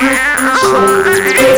Yeah. Oh, it's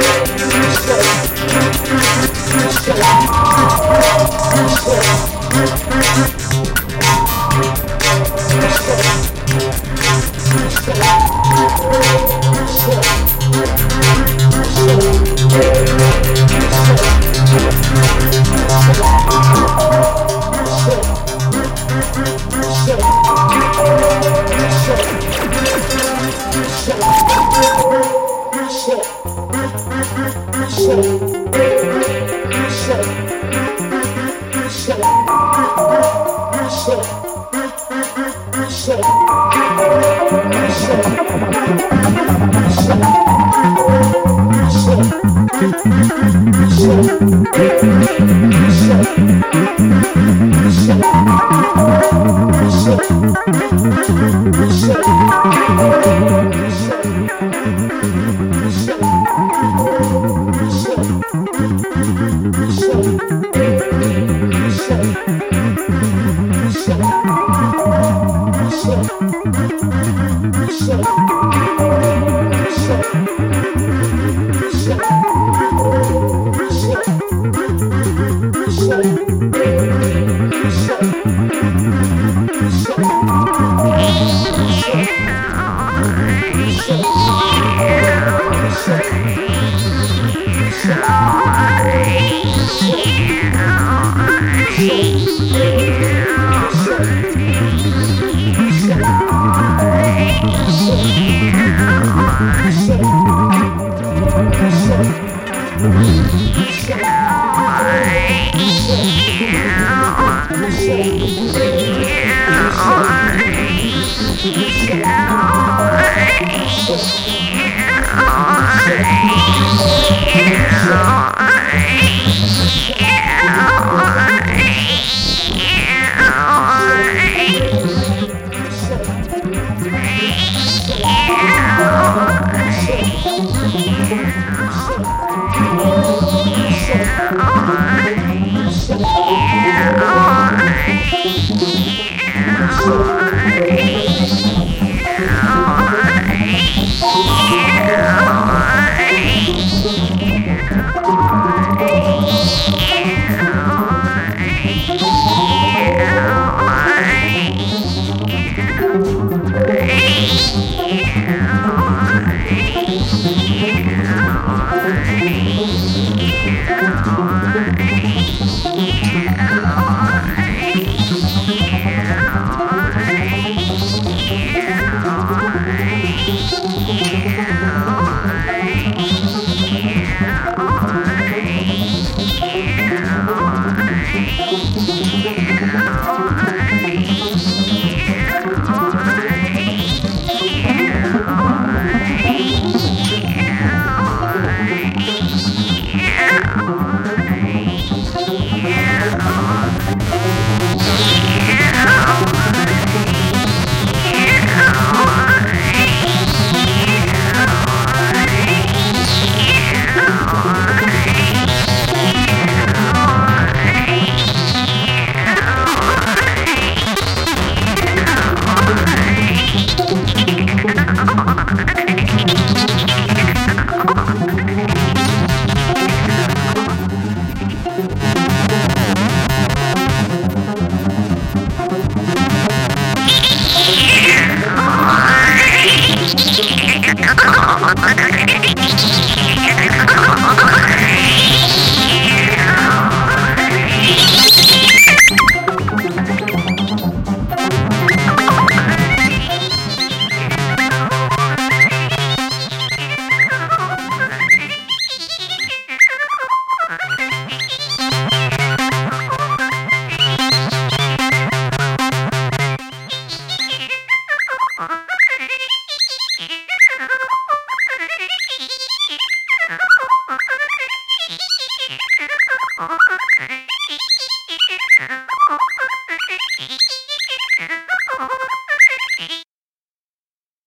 Thank you.